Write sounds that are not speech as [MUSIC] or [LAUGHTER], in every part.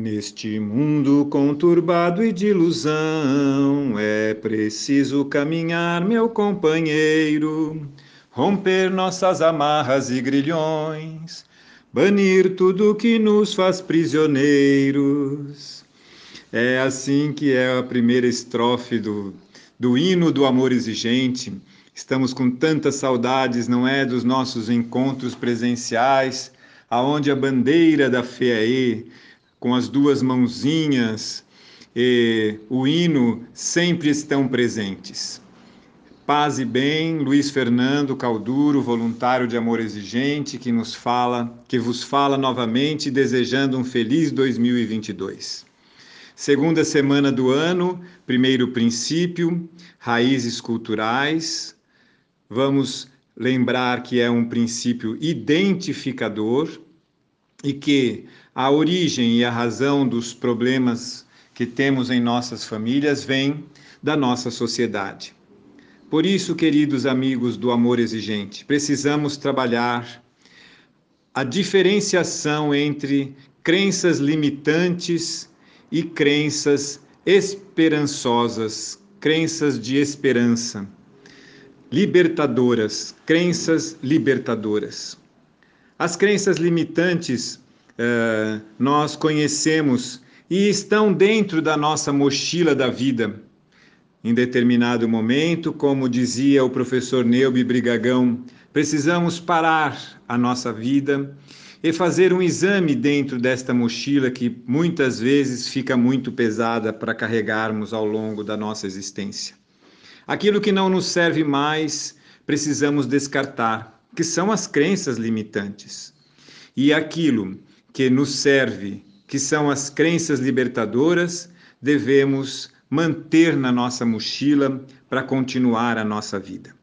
Neste mundo conturbado e de ilusão, é preciso caminhar, meu companheiro, romper nossas amarras e grilhões, banir tudo que nos faz prisioneiros. É assim que é a primeira estrofe do, do hino do amor exigente. Estamos com tantas saudades, não é, dos nossos encontros presenciais, aonde a bandeira da FEAE com as duas mãozinhas, e o hino sempre estão presentes. Paz e bem, Luiz Fernando Calduro, voluntário de amor exigente, que nos fala, que vos fala novamente, desejando um feliz 2022. Segunda semana do ano, primeiro princípio, raízes culturais. Vamos lembrar que é um princípio identificador e que a origem e a razão dos problemas que temos em nossas famílias vem da nossa sociedade. Por isso, queridos amigos do amor exigente, precisamos trabalhar a diferenciação entre crenças limitantes e crenças esperançosas, crenças de esperança, libertadoras, crenças libertadoras. As crenças limitantes uh, nós conhecemos e estão dentro da nossa mochila da vida. Em determinado momento, como dizia o professor Neubi Brigagão, precisamos parar a nossa vida e fazer um exame dentro desta mochila que muitas vezes fica muito pesada para carregarmos ao longo da nossa existência. Aquilo que não nos serve mais, precisamos descartar, que são as crenças limitantes. E aquilo que nos serve, que são as crenças libertadoras, devemos manter na nossa mochila para continuar a nossa vida.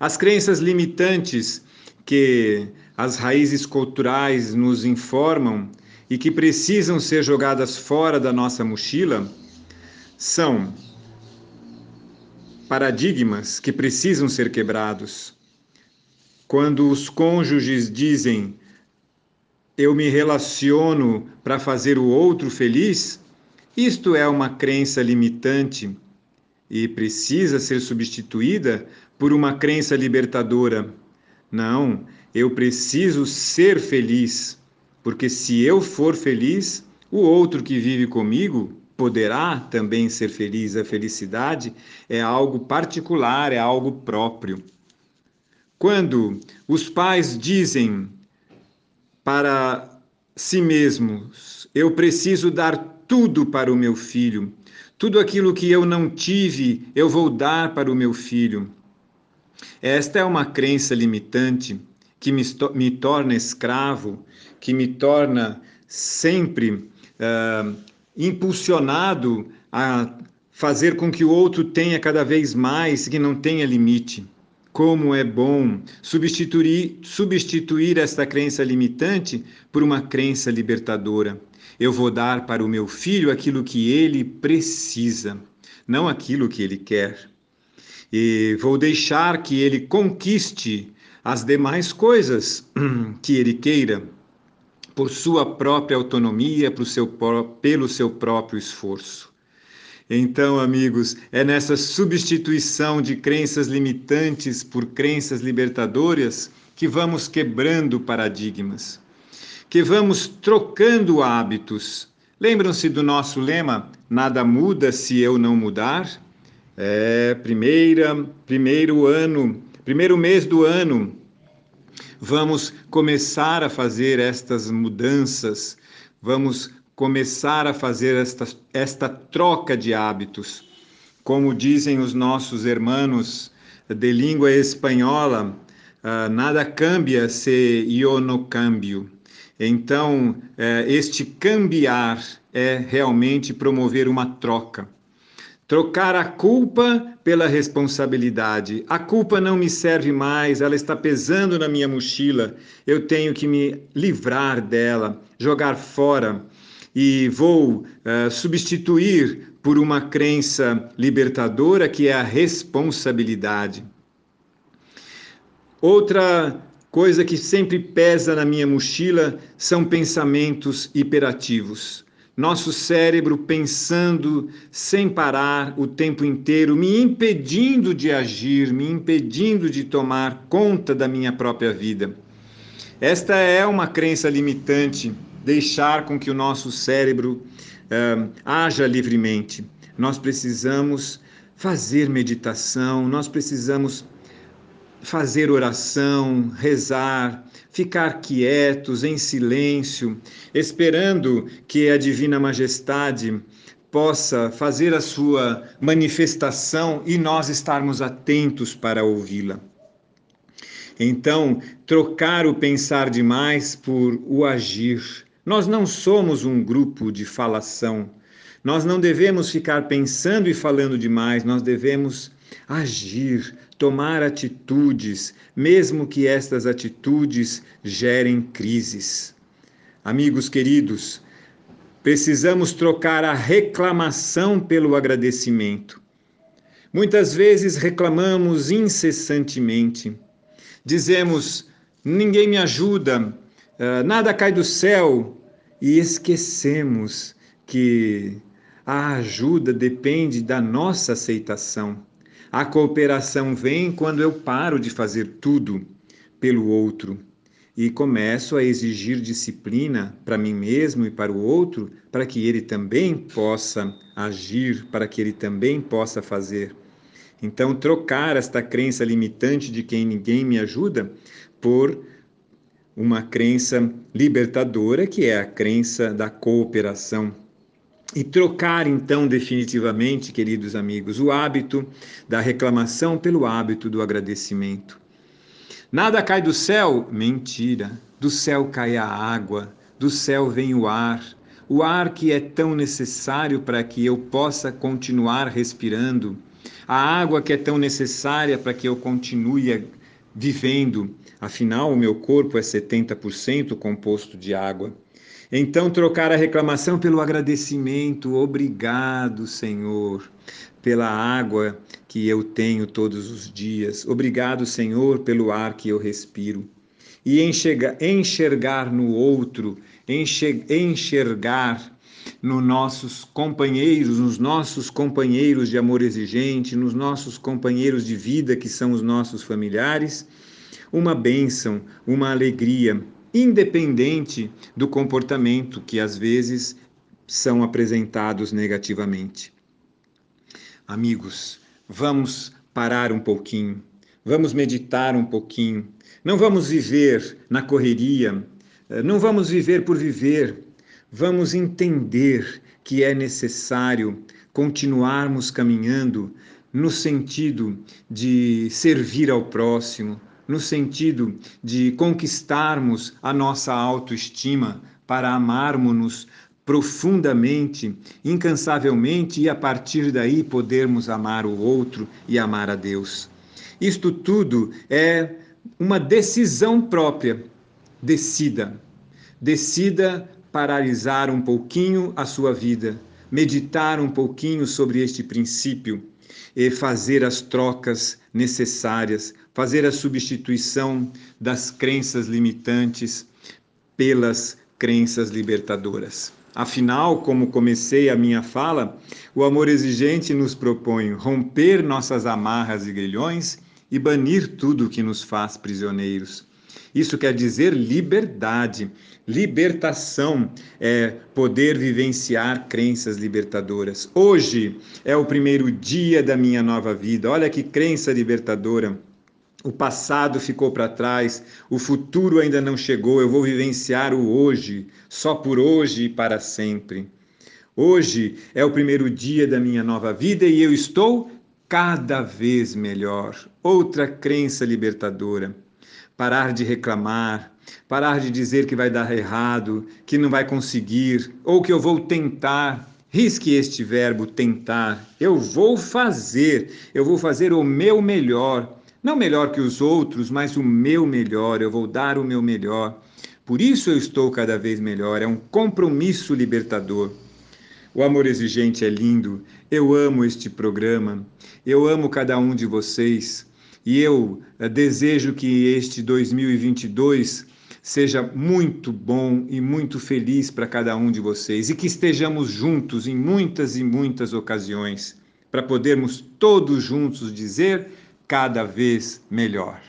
As crenças limitantes que as raízes culturais nos informam e que precisam ser jogadas fora da nossa mochila são paradigmas que precisam ser quebrados. Quando os cônjuges dizem eu me relaciono para fazer o outro feliz, isto é uma crença limitante e precisa ser substituída por uma crença libertadora. Não, eu preciso ser feliz, porque se eu for feliz, o outro que vive comigo poderá também ser feliz. A felicidade é algo particular, é algo próprio. Quando os pais dizem para si mesmos. Eu preciso dar tudo para o meu filho. Tudo aquilo que eu não tive, eu vou dar para o meu filho. Esta é uma crença limitante que me, me torna escravo, que me torna sempre uh, impulsionado a fazer com que o outro tenha cada vez mais, que não tenha limite. Como é bom substituir, substituir esta crença limitante por uma crença libertadora. Eu vou dar para o meu filho aquilo que ele precisa, não aquilo que ele quer. E vou deixar que ele conquiste as demais coisas [CLEARS THROAT] que ele queira, por sua própria autonomia, pelo seu próprio esforço. Então, amigos, é nessa substituição de crenças limitantes por crenças libertadoras que vamos quebrando paradigmas, que vamos trocando hábitos. Lembram-se do nosso lema: nada muda se eu não mudar? É, primeira, primeiro ano, primeiro mês do ano, vamos começar a fazer estas mudanças, vamos começar a fazer esta, esta troca de hábitos. Como dizem os nossos irmãos de língua espanhola, uh, nada cambia se eu não cambio. Então, uh, este cambiar é realmente promover uma troca. Trocar a culpa pela responsabilidade. A culpa não me serve mais, ela está pesando na minha mochila. Eu tenho que me livrar dela, jogar fora e vou uh, substituir por uma crença libertadora que é a responsabilidade. Outra coisa que sempre pesa na minha mochila são pensamentos hiperativos. Nosso cérebro pensando sem parar o tempo inteiro, me impedindo de agir, me impedindo de tomar conta da minha própria vida. Esta é uma crença limitante, deixar com que o nosso cérebro uh, haja livremente. Nós precisamos fazer meditação, nós precisamos fazer oração, rezar, ficar quietos, em silêncio, esperando que a Divina Majestade possa fazer a sua manifestação e nós estarmos atentos para ouvi-la. Então, trocar o pensar demais por o agir. Nós não somos um grupo de falação. Nós não devemos ficar pensando e falando demais, nós devemos agir, tomar atitudes, mesmo que estas atitudes gerem crises. Amigos queridos, precisamos trocar a reclamação pelo agradecimento. Muitas vezes reclamamos incessantemente. Dizemos: ninguém me ajuda, nada cai do céu, e esquecemos que a ajuda depende da nossa aceitação. A cooperação vem quando eu paro de fazer tudo pelo outro e começo a exigir disciplina para mim mesmo e para o outro, para que ele também possa agir, para que ele também possa fazer. Então, trocar esta crença limitante de quem ninguém me ajuda por uma crença libertadora, que é a crença da cooperação e trocar então definitivamente, queridos amigos, o hábito da reclamação pelo hábito do agradecimento. Nada cai do céu? Mentira. Do céu cai a água, do céu vem o ar, o ar que é tão necessário para que eu possa continuar respirando, a água que é tão necessária para que eu continue vivendo. Afinal, o meu corpo é 70% composto de água. Então, trocar a reclamação pelo agradecimento. Obrigado, Senhor, pela água que eu tenho todos os dias. Obrigado, Senhor, pelo ar que eu respiro. E enxergar, enxergar no outro, enxergar nos nossos companheiros, nos nossos companheiros de amor exigente, nos nossos companheiros de vida, que são os nossos familiares, uma bênção, uma alegria independente do comportamento que às vezes são apresentados negativamente. Amigos, vamos parar um pouquinho, vamos meditar um pouquinho, não vamos viver na correria, eh, não vamos viver por viver, vamos entender que é necessário continuarmos caminhando no sentido de servir ao próximo, no sentido de conquistarmos a nossa autoestima para amarmos-nos profundamente, incansavelmente e a partir daí podermos amar o outro e amar a Deus. Isto tudo é uma decisão própria. Decida. Decida paralisar um pouquinho a sua vida, meditar um pouquinho sobre este princípio e fazer as trocas necessárias, fazer a substituição das crenças limitantes pelas crenças libertadoras. Afinal, como comecei a minha fala, o amor exigente nos propõe romper nossas amarras e grilhões e banir tudo que nos faz prisioneiros. Isso quer dizer liberdade, libertação, é poder vivenciar crenças libertadoras. Hoje é o primeiro dia da minha nova vida. Olha que crença libertadora. O passado ficou para trás, o futuro ainda não chegou. Eu vou vivenciar o hoje, só por hoje e para sempre. Hoje é o primeiro dia da minha nova vida e eu estou cada vez melhor. Outra crença libertadora parar de reclamar, parar de dizer que vai dar errado, que não vai conseguir, ou que eu vou tentar. Risque este verbo tentar. Eu vou fazer, eu vou fazer o meu melhor. Não melhor que os outros, mas o meu melhor. Eu vou dar o meu melhor. Por isso eu estou cada vez melhor. É um compromisso libertador. O amor exigente é lindo. Eu amo este programa. Eu amo cada um de vocês. E eu eh, desejo que este 2022 seja muito bom e muito feliz para cada um de vocês e que estejamos juntos em muitas e muitas ocasiões para podermos todos juntos dizer cada vez melhor.